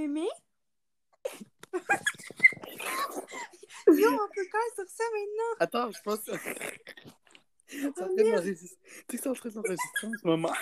Mémé? Yo, on peut faire sur ça maintenant. Attends, je pense. Tu sais que en train d'enregistrer en ce moment.